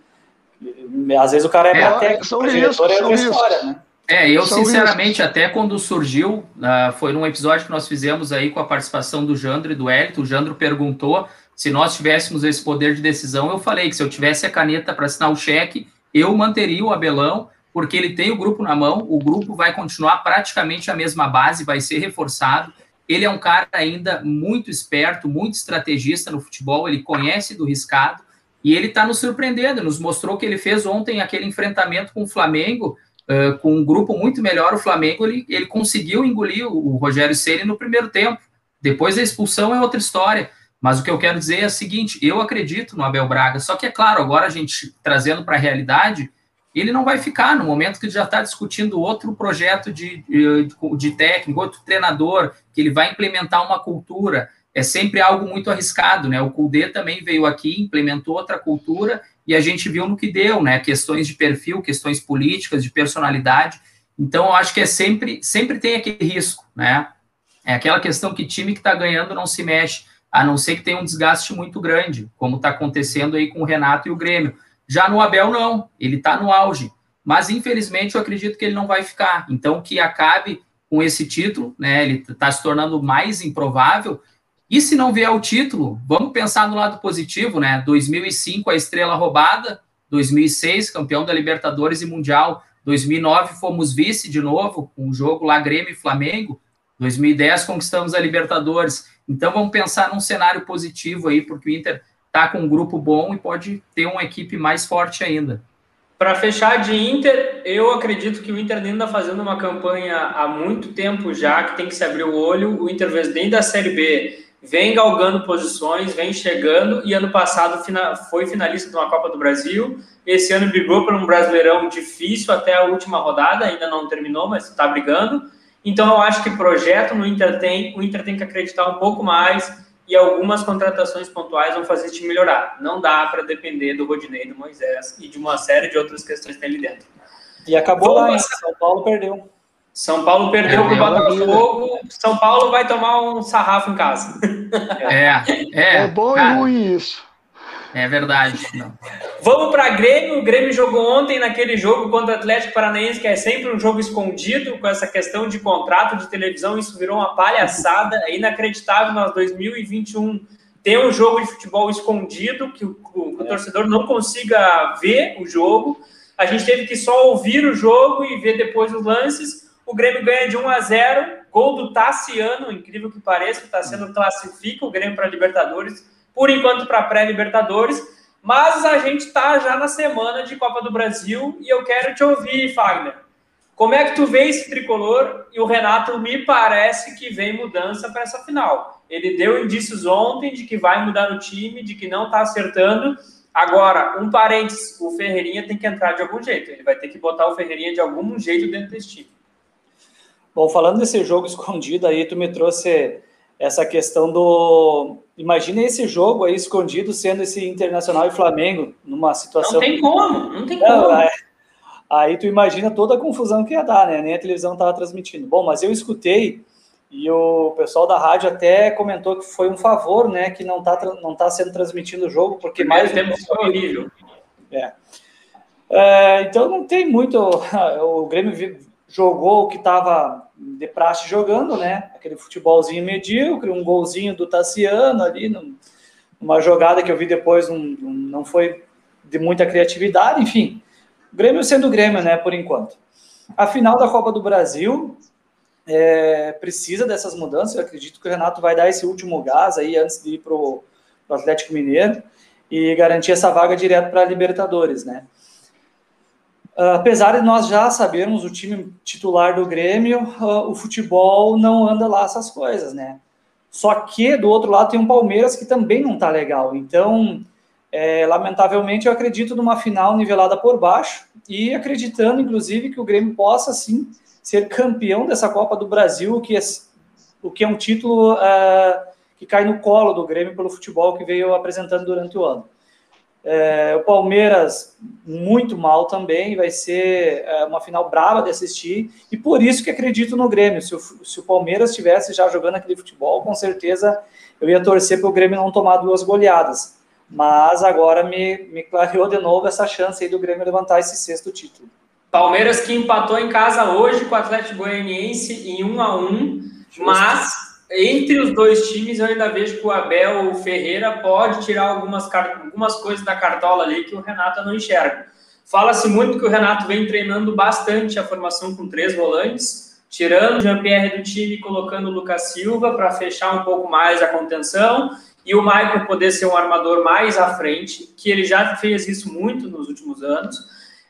Às vezes o cara é, é técnico, são riscos, é são história, né? É, eu São sinceramente, até quando surgiu, uh, foi num episódio que nós fizemos aí com a participação do Jandro e do Hélito, o Jandro perguntou se nós tivéssemos esse poder de decisão, eu falei que se eu tivesse a caneta para assinar o cheque, eu manteria o Abelão, porque ele tem o grupo na mão, o grupo vai continuar praticamente a mesma base, vai ser reforçado. Ele é um cara ainda muito esperto, muito estrategista no futebol, ele conhece do riscado, e ele está nos surpreendendo, nos mostrou que ele fez ontem aquele enfrentamento com o Flamengo, uh, com um grupo muito melhor, o Flamengo ele, ele conseguiu engolir o, o Rogério Ceni no primeiro tempo. Depois da expulsão é outra história. Mas o que eu quero dizer é o seguinte: eu acredito no Abel Braga, só que é claro, agora a gente trazendo para a realidade, ele não vai ficar no momento que já está discutindo outro projeto de, de, de, técnico, outro treinador, que ele vai implementar uma cultura. É sempre algo muito arriscado, né? O Kudê também veio aqui, implementou outra cultura e a gente viu no que deu, né? Questões de perfil, questões políticas, de personalidade. Então, eu acho que é sempre, sempre tem aquele risco, né? É aquela questão que time que está ganhando não se mexe, a não ser que tenha um desgaste muito grande, como está acontecendo aí com o Renato e o Grêmio. Já no Abel, não, ele está no auge. Mas, infelizmente, eu acredito que ele não vai ficar. Então, que acabe com esse título, né? Ele está se tornando mais improvável, e se não vier o título, vamos pensar no lado positivo, né? 2005, a estrela roubada. 2006, campeão da Libertadores e Mundial. 2009, fomos vice de novo, com o jogo lá Grêmio e Flamengo. 2010, conquistamos a Libertadores. Então, vamos pensar num cenário positivo aí, porque o Inter está com um grupo bom e pode ter uma equipe mais forte ainda. Para fechar de Inter, eu acredito que o Inter ainda está fazendo uma campanha há muito tempo já, que tem que se abrir o olho. O Inter, dentro da Série B, vem galgando posições, vem chegando, e ano passado foi finalista de uma Copa do Brasil. Esse ano brigou por um Brasileirão difícil até a última rodada, ainda não terminou, mas está brigando. Então eu acho que projeto no Inter tem, o Inter tem que acreditar um pouco mais e algumas contratações pontuais vão fazer time melhorar. Não dá para depender do Rodinei, do Moisés e de uma série de outras questões que tem ali dentro. E acabou Vamos lá, São Paulo perdeu. São Paulo perdeu é, para o Botafogo. São Paulo vai tomar um sarrafo em casa. É, é. É bom cara, e ruim isso. É verdade. Não. Vamos para Grêmio. O Grêmio jogou ontem naquele jogo contra o Atlético Paranaense, que é sempre um jogo escondido, com essa questão de contrato de televisão. Isso virou uma palhaçada. É inacreditável nós 2021 ter um jogo de futebol escondido, que o, o, o torcedor não consiga ver o jogo. A gente teve que só ouvir o jogo e ver depois os lances. O Grêmio ganha de 1 a 0, gol do Tassiano, incrível que pareça, o Tassiano classifica o Grêmio para Libertadores, por enquanto para pré-Libertadores, mas a gente está já na semana de Copa do Brasil e eu quero te ouvir, Fagner. Como é que tu vê esse tricolor? E o Renato me parece que vem mudança para essa final. Ele deu indícios ontem de que vai mudar o time, de que não está acertando. Agora, um parênteses, o Ferreirinha tem que entrar de algum jeito. Ele vai ter que botar o Ferreirinha de algum jeito dentro desse time. Bom, falando desse jogo escondido aí, tu me trouxe essa questão do. Imagina esse jogo aí escondido sendo esse Internacional e Flamengo, numa situação. Não tem como, não tem como. Não, é... Aí tu imagina toda a confusão que ia dar, né? Nem a televisão estava transmitindo. Bom, mas eu escutei e o pessoal da rádio até comentou que foi um favor, né? Que não está não tá sendo transmitido o jogo, porque mais. tempo horrível. É. é. Então não tem muito. O Grêmio jogou o que estava de praxe jogando, né? Aquele futebolzinho medíocre, um golzinho do Tassiano ali, numa jogada que eu vi depois, não, não foi de muita criatividade, enfim. Grêmio sendo Grêmio, né, por enquanto. A final da Copa do Brasil é, precisa dessas mudanças. Eu acredito que o Renato vai dar esse último gás aí antes de ir para o Atlético Mineiro e garantir essa vaga direto para a Libertadores, né? Uh, apesar de nós já sabermos o time titular do Grêmio, uh, o futebol não anda lá essas coisas, né? Só que do outro lado tem um Palmeiras que também não tá legal. Então, é, lamentavelmente, eu acredito numa final nivelada por baixo e acreditando, inclusive, que o Grêmio possa sim ser campeão dessa Copa do Brasil, o que é, o que é um título uh, que cai no colo do Grêmio pelo futebol que veio apresentando durante o ano. É, o Palmeiras muito mal também, vai ser é, uma final brava de assistir, e por isso que acredito no Grêmio. Se o, se o Palmeiras estivesse já jogando aquele futebol, com certeza eu ia torcer para o Grêmio não tomar duas goleadas. Mas agora me, me clareou de novo essa chance aí do Grêmio levantar esse sexto título. Palmeiras que empatou em casa hoje com o Atlético Goianiense em 1 a 1 Justo. mas entre os dois times, eu ainda vejo que o Abel Ferreira pode tirar algumas, algumas coisas da cartola ali que o Renato não enxerga. Fala-se muito que o Renato vem treinando bastante a formação com três volantes, tirando o Jean-Pierre do time e colocando o Lucas Silva para fechar um pouco mais a contenção e o Michael poder ser um armador mais à frente, que ele já fez isso muito nos últimos anos.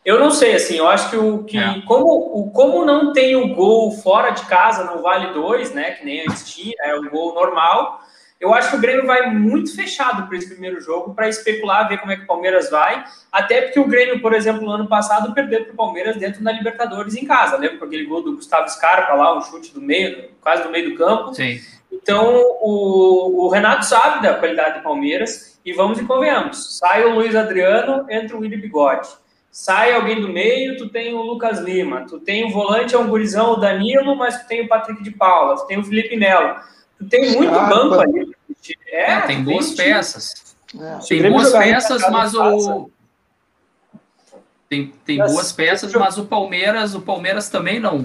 Eu não sei, assim, eu acho que o que é. como, o, como não tem o gol fora de casa, não vale dois, né? Que nem antes tinha, é o gol normal. Eu acho que o Grêmio vai muito fechado para esse primeiro jogo para especular, ver como é que o Palmeiras vai. Até porque o Grêmio, por exemplo, no ano passado perdeu para o Palmeiras dentro da Libertadores em casa. Lembra com aquele gol do Gustavo Scarpa lá, um chute do meio, quase do meio do campo. Sim. Então o, o Renato sabe da qualidade do Palmeiras e vamos e convenhamos. Sai o Luiz Adriano, entra o Willi Bigode sai alguém do meio, tu tem o Lucas Lima, tu tem o volante, é um gurizão, o Danilo, mas tu tem o Patrick de Paula, tu tem o Felipe Melo. Tu tem muito Scarpa. banco ali. É, tem boas peças. É. Tem boas peças, mas o. Tem, tem boas peças, mas o Palmeiras, o Palmeiras também não.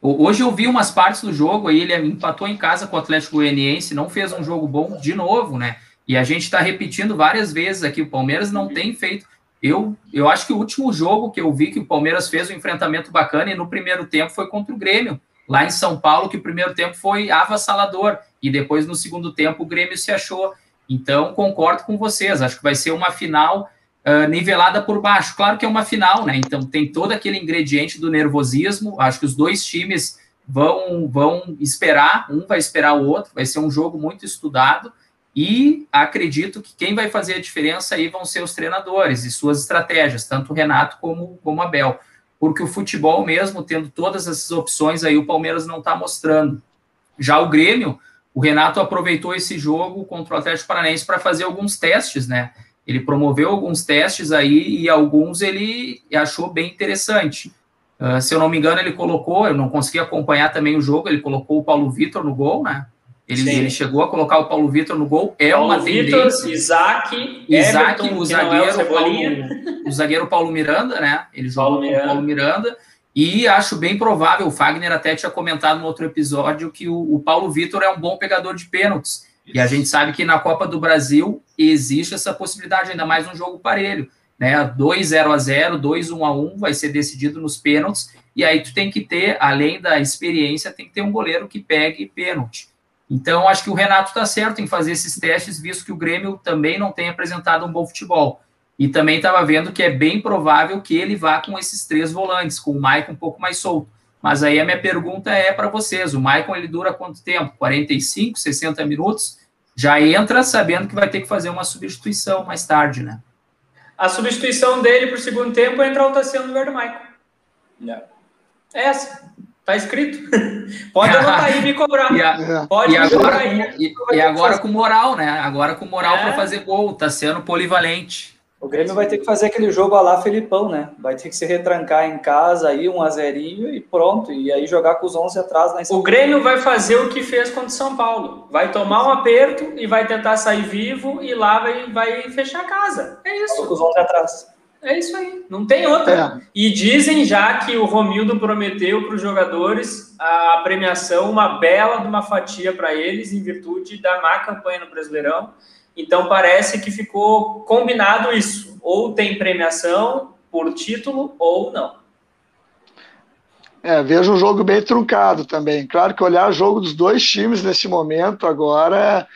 Hoje eu vi umas partes do jogo aí, ele empatou em casa com o Atlético Goianiense, não fez um jogo bom de novo, né? E a gente está repetindo várias vezes aqui, o Palmeiras não tem feito eu, eu acho que o último jogo que eu vi que o Palmeiras fez um enfrentamento bacana e no primeiro tempo foi contra o Grêmio, lá em São Paulo, que o primeiro tempo foi avassalador e depois no segundo tempo o Grêmio se achou. Então, concordo com vocês, acho que vai ser uma final uh, nivelada por baixo. Claro que é uma final, né? Então tem todo aquele ingrediente do nervosismo. Acho que os dois times vão, vão esperar, um vai esperar o outro, vai ser um jogo muito estudado. E acredito que quem vai fazer a diferença aí vão ser os treinadores e suas estratégias, tanto o Renato como, como o Abel. Porque o futebol mesmo, tendo todas essas opções aí, o Palmeiras não está mostrando. Já o Grêmio, o Renato aproveitou esse jogo contra o Atlético Paranaense para fazer alguns testes, né? Ele promoveu alguns testes aí e alguns ele achou bem interessante. Uh, se eu não me engano, ele colocou, eu não consegui acompanhar também o jogo, ele colocou o Paulo Vitor no gol, né? Ele, ele, chegou a colocar o Paulo Vitor no gol, é Paulo uma Vitor, tendência. Isaac, Isaac Everton, o zagueiro, é o, Paulo, o zagueiro Paulo Miranda, né? Ele jogou Paulo com o Paulo Miranda. E acho bem provável, o Fagner até tinha comentado no outro episódio que o, o Paulo Vitor é um bom pegador de pênaltis. Isso. E a gente sabe que na Copa do Brasil existe essa possibilidade, ainda mais um jogo parelho. Né? 2 0 a 0 2 1 a 1 vai ser decidido nos pênaltis. E aí tu tem que ter, além da experiência, tem que ter um goleiro que pegue pênalti. Então, acho que o Renato está certo em fazer esses testes, visto que o Grêmio também não tem apresentado um bom futebol. E também estava vendo que é bem provável que ele vá com esses três volantes, com o Maicon um pouco mais solto. Mas aí a minha pergunta é para vocês: o Maicon ele dura quanto tempo? 45, 60 minutos? Já entra sabendo que vai ter que fazer uma substituição mais tarde, né? A substituição dele para o segundo tempo é entrar o Tassiano no lugar do Maicon. Yeah. É essa. Tá escrito. Pode anotar aí e me cobrar. E, a, Pode e me agora, cobrar aí. E, e agora com moral, né? Agora com moral é. para fazer gol. Tá sendo polivalente. O Grêmio vai ter que fazer aquele jogo lá Felipão, né? Vai ter que se retrancar em casa aí, um azerinho e pronto. E aí jogar com os 11 atrás na O Grêmio vai fazer o que fez contra o São Paulo. Vai tomar um aperto e vai tentar sair vivo e lá vai, vai fechar a casa. É isso. Com os 11 atrás. É isso aí, não tem outra. É. E dizem já que o Romildo prometeu para os jogadores a premiação, uma bela de uma fatia para eles, em virtude da má campanha no Brasileirão. Então parece que ficou combinado isso. Ou tem premiação por título ou não. É, vejo um jogo bem truncado também. Claro que olhar o jogo dos dois times nesse momento agora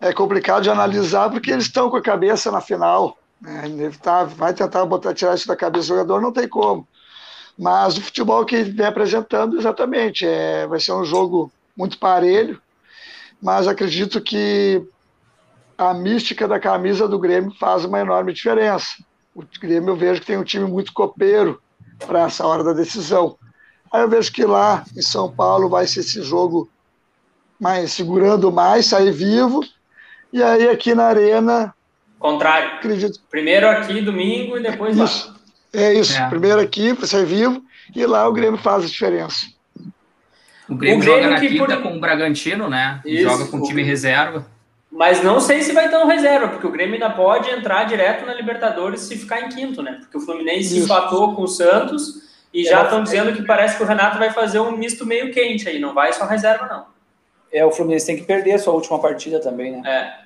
é, é complicado de analisar porque eles estão com a cabeça na final é inevitável, vai tentar botar, tirar isso da cabeça do jogador, não tem como. Mas o futebol que vem apresentando, exatamente, é, vai ser um jogo muito parelho, mas acredito que a mística da camisa do Grêmio faz uma enorme diferença. O Grêmio eu vejo que tem um time muito copeiro para essa hora da decisão. Aí eu vejo que lá em São Paulo vai ser esse jogo mais segurando mais, sair vivo. E aí aqui na Arena Contrário. Acredito. Primeiro aqui, domingo, e depois isso. lá. É isso. É. Primeiro aqui, para ser vivo, e lá o Grêmio faz a diferença. O Grêmio, o Grêmio joga na quinta por... com o Bragantino, né? Isso. Joga com o time reserva. Mas não sei se vai ter um reserva, porque o Grêmio ainda pode entrar direto na Libertadores se ficar em quinto, né? Porque o Fluminense Isso. empatou com o Santos e é, já estão dizendo que parece que o Renato vai fazer um misto meio quente aí, não vai só reserva, não. É, o Fluminense tem que perder a sua última partida também, né? É.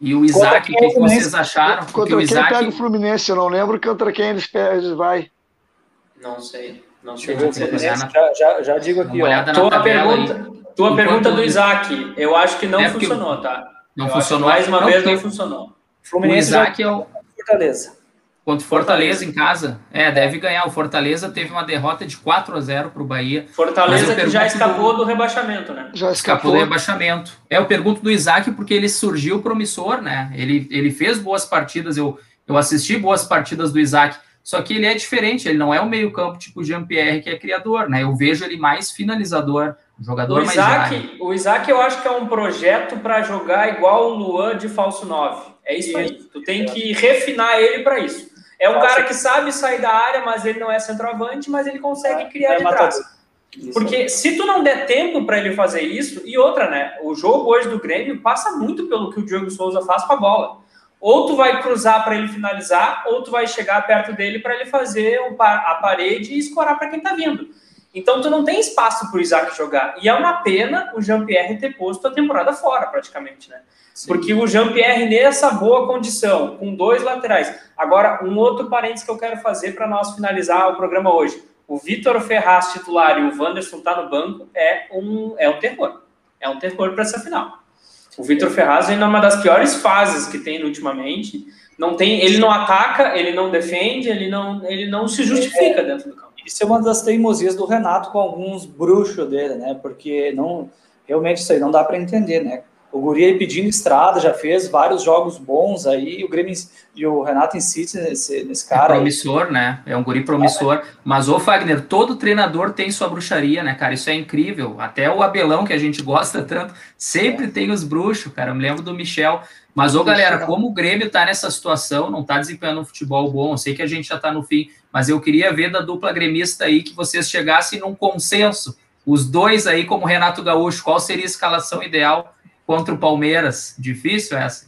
E o Isaac, o que, que, vocês acharam? Contra o quem Isaac... pega o Fluminense? Eu não lembro contra quem eles, eles vai. Não sei. Não sei. Deixa já, já, já, digo aqui. Ó. Tua pergunta, tua pergunta do Isaac, eu acho que não é funcionou, tá? Não eu funcionou. Mais uma não, vez não funcionou. Fluminense o Isaac é o Fortaleza. Contra o Fortaleza, em casa. É, deve ganhar. O Fortaleza teve uma derrota de 4 a 0 para o Bahia. Fortaleza que já escapou do... do... rebaixamento, né? Já escapou. escapou do rebaixamento. É, eu pergunto do Isaac porque ele surgiu promissor, né? Ele, ele fez boas partidas. Eu, eu assisti boas partidas do Isaac. Só que ele é diferente, ele não é um meio-campo tipo Jean-Pierre, que é criador, né? Eu vejo ele mais finalizador, um jogador o Isaac, mais O Isaac, eu acho que é um projeto para jogar igual o Luan de falso 9. É isso, isso aí. Tu tem que refinar ele para isso. É um cara que sabe sair da área, mas ele não é centroavante, mas ele consegue é, criar é de trás. Porque se tu não der tempo para ele fazer isso, e outra, né? O jogo hoje do Grêmio passa muito pelo que o Diogo Souza faz com a bola. Ou tu vai cruzar para ele finalizar, ou tu vai chegar perto dele para ele fazer a parede e escorar para quem tá vindo. Então tu não tem espaço para o Isaac jogar. E é uma pena o Jean-Pierre ter posto a temporada fora, praticamente, né? Porque o Jean-Pierre, nessa boa condição, com dois laterais. Agora, um outro parênteses que eu quero fazer para nós finalizar o programa hoje. O Vitor Ferraz titular e o Wanderson tá no banco é um, é um terror. É um terror para essa final. O Vitor Ferraz vem numa das piores fases que tem ultimamente. Não tem, ele não ataca, ele não defende, ele não, ele não se justifica dentro do campo. Isso é uma das teimosias do Renato com alguns bruxos dele, né? Porque não realmente isso aí não dá para entender, né? O Guri aí pedindo estrada, já fez vários jogos bons aí, o Grêmio e o Renato insiste nesse, nesse cara. É promissor, aí. né? É um guri promissor. É. Mas, ô Fagner, todo treinador tem sua bruxaria, né, cara? Isso é incrível. Até o Abelão, que a gente gosta tanto, sempre é. tem os bruxos, cara. Eu me lembro do Michel. Mas, ô galera, como o Grêmio tá nessa situação, não tá desempenhando um futebol bom, eu sei que a gente já tá no fim, mas eu queria ver da dupla gremista aí que vocês chegassem num consenso. Os dois aí, como Renato Gaúcho, qual seria a escalação ideal contra o Palmeiras? Difícil essa?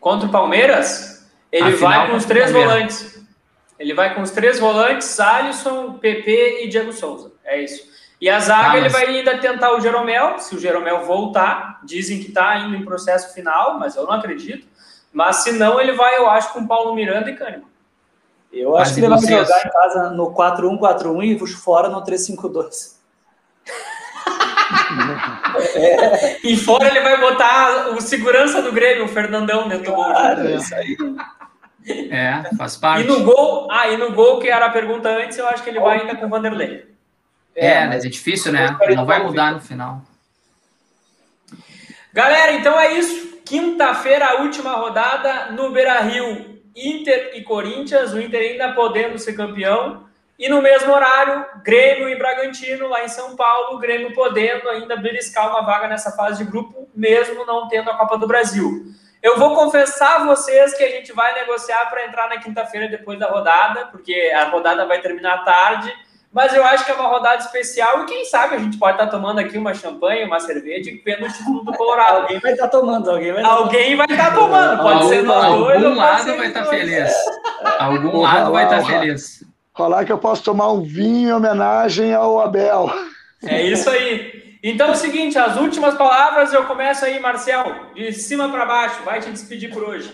Contra o Palmeiras, ele vai com os três volantes. Ele vai com os três volantes, Alisson, PP e Diego Souza. É isso. E a zaga, ah, mas... ele vai ainda tentar o Jeromel, se o Jeromel voltar. Dizem que está indo em processo final, mas eu não acredito. Mas se não, ele vai, eu acho, com Paulo Miranda e Cânimo. Eu acho que ele vai jogar em casa no 4-1-4-1 e fora no 3-5-2. é. E fora ele vai botar o segurança do Grêmio, o Fernandão, dentro claro, do gol. É isso aí. É, faz parte. E no gol, ah, e no gol, que era a pergunta antes, eu acho que ele vai ainda com o Vanderlei. É, é, mas é difícil, né? Não vai mudar no final. Galera, então é isso. Quinta-feira, a última rodada no Beira Rio, Inter e Corinthians. O Inter ainda podendo ser campeão. E no mesmo horário, Grêmio e Bragantino lá em São Paulo. O Grêmio podendo ainda beliscar uma vaga nessa fase de grupo, mesmo não tendo a Copa do Brasil. Eu vou confessar a vocês que a gente vai negociar para entrar na quinta-feira depois da rodada, porque a rodada vai terminar tarde mas eu acho que é uma rodada especial e quem sabe a gente pode estar tá tomando aqui uma champanhe, uma cerveja e vendo o título do Colorado. alguém vai estar tá tomando, alguém vai estar tá alguém vai estar tomando. Pode algum, ser nós dois. Algum lado vai estar feliz. Algum lado vai estar feliz. Falar que eu posso tomar um vinho em homenagem ao Abel. É isso aí. Então é o seguinte, as últimas palavras eu começo aí, Marcel, de cima para baixo. Vai te despedir por hoje.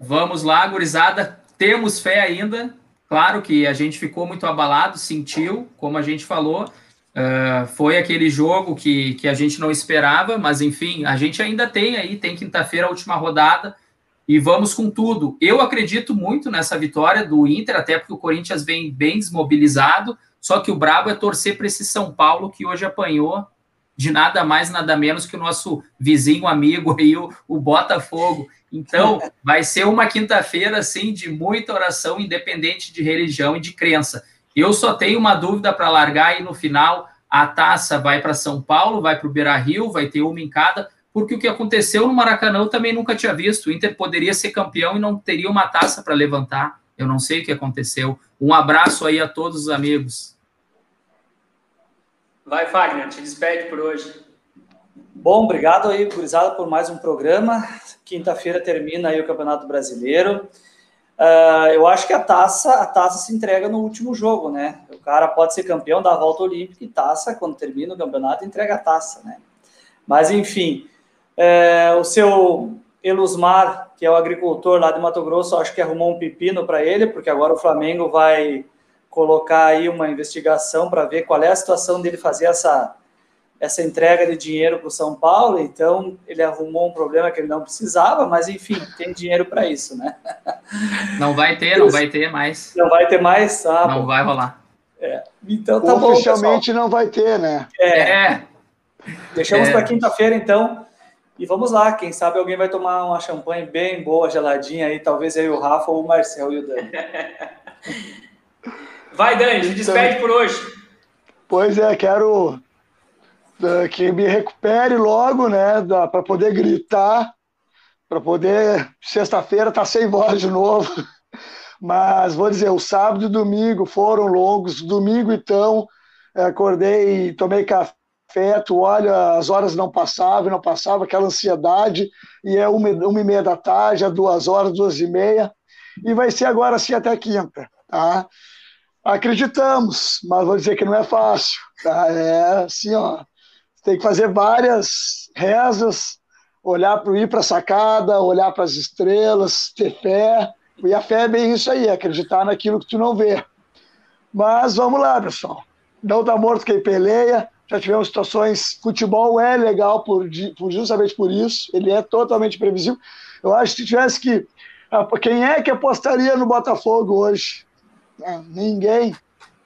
Vamos lá, gurizada. Temos fé ainda Claro que a gente ficou muito abalado, sentiu, como a gente falou, uh, foi aquele jogo que, que a gente não esperava, mas enfim, a gente ainda tem aí, tem quinta-feira a última rodada e vamos com tudo. Eu acredito muito nessa vitória do Inter, até porque o Corinthians vem bem desmobilizado, só que o brabo é torcer para esse São Paulo que hoje apanhou de nada mais, nada menos que o nosso vizinho amigo aí, o, o Botafogo. Então, vai ser uma quinta-feira, assim, de muita oração, independente de religião e de crença. Eu só tenho uma dúvida para largar e no final a taça vai para São Paulo, vai para o Beira Rio, vai ter uma em cada, porque o que aconteceu no Maracanã eu também nunca tinha visto. O Inter poderia ser campeão e não teria uma taça para levantar. Eu não sei o que aconteceu. Um abraço aí a todos os amigos. Vai, Fagner, te despede por hoje. Bom, obrigado aí, gurizada, por mais um programa. Quinta-feira termina aí o Campeonato Brasileiro. Uh, eu acho que a taça, a taça se entrega no último jogo, né? O cara pode ser campeão da volta olímpica e taça, quando termina o campeonato, entrega a taça, né? Mas enfim, é, o seu Elusmar, que é o agricultor lá de Mato Grosso, acho que arrumou um pepino para ele, porque agora o Flamengo vai colocar aí uma investigação para ver qual é a situação dele fazer essa essa entrega de dinheiro para o São Paulo, então ele arrumou um problema que ele não precisava, mas enfim, tem dinheiro para isso, né? Não vai ter, não vai ter mais. Não vai ter mais? Ah, não vai rolar. É. Então tá Oficialmente bom, não vai ter, né? É. é. Deixamos é. para quinta-feira, então. E vamos lá, quem sabe alguém vai tomar uma champanhe bem boa, geladinha aí, talvez aí o Rafa ou o Marcel e o Dani. Vai, Dani, se despede por hoje. Pois é, quero que me recupere logo, né, para poder gritar, para poder sexta-feira tá sem voz de novo. Mas vou dizer, o sábado e domingo foram longos. Domingo então, acordei e tomei café. Tu olha, as horas não passavam, não passava aquela ansiedade. E é uma, uma e meia da tarde, é duas horas, duas e meia. E vai ser agora assim até quinta, tá? Acreditamos, mas vou dizer que não é fácil. Tá? É assim, ó tem que fazer várias rezas, olhar para ir para a sacada, olhar para as estrelas, ter fé. E a fé é bem isso aí, acreditar naquilo que tu não vê. Mas vamos lá, pessoal. Não está morto quem peleia. Já tivemos situações. Futebol é legal por, justamente por isso. Ele é totalmente previsível. Eu acho que se tivesse que. Quem é que apostaria no Botafogo hoje? Ah, ninguém.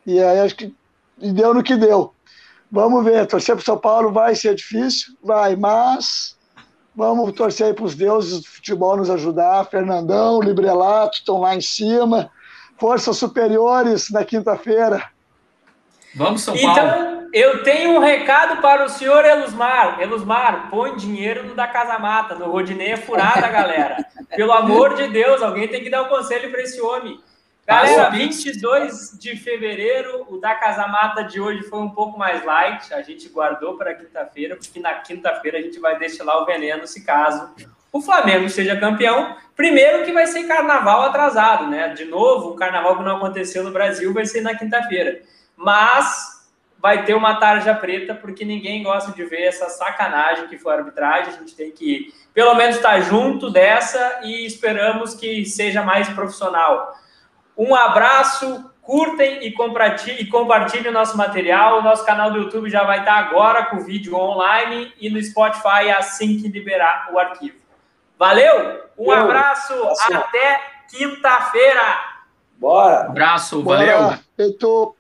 E aí acho que e deu no que deu. Vamos ver, torcer para o São Paulo vai ser difícil, vai, mas vamos torcer para os deuses do futebol nos ajudar. Fernandão, Librelato estão lá em cima, forças superiores na quinta-feira. Vamos, São Paulo. Então, eu tenho um recado para o senhor Elusmar. Elusmar, põe dinheiro no da Casa Mata, no Rodinei é furada, galera. Pelo amor de Deus, alguém tem que dar um conselho para esse homem. Galera, 22 de fevereiro, o da Casamata de hoje foi um pouco mais light. A gente guardou para quinta-feira, porque na quinta-feira a gente vai destilar o veneno, se caso o Flamengo seja campeão. Primeiro que vai ser carnaval atrasado, né? De novo, um carnaval que não aconteceu no Brasil vai ser na quinta-feira. Mas vai ter uma tarja preta, porque ninguém gosta de ver essa sacanagem que foi a arbitragem. A gente tem que, pelo menos, estar junto dessa e esperamos que seja mais profissional. Um abraço, curtem e compartilhem, e compartilhem o nosso material. O nosso canal do YouTube já vai estar agora com o vídeo online e no Spotify assim que liberar o arquivo. Valeu, um Eu, abraço, até quinta-feira. Bora. Abraço, Bora. valeu. Feito.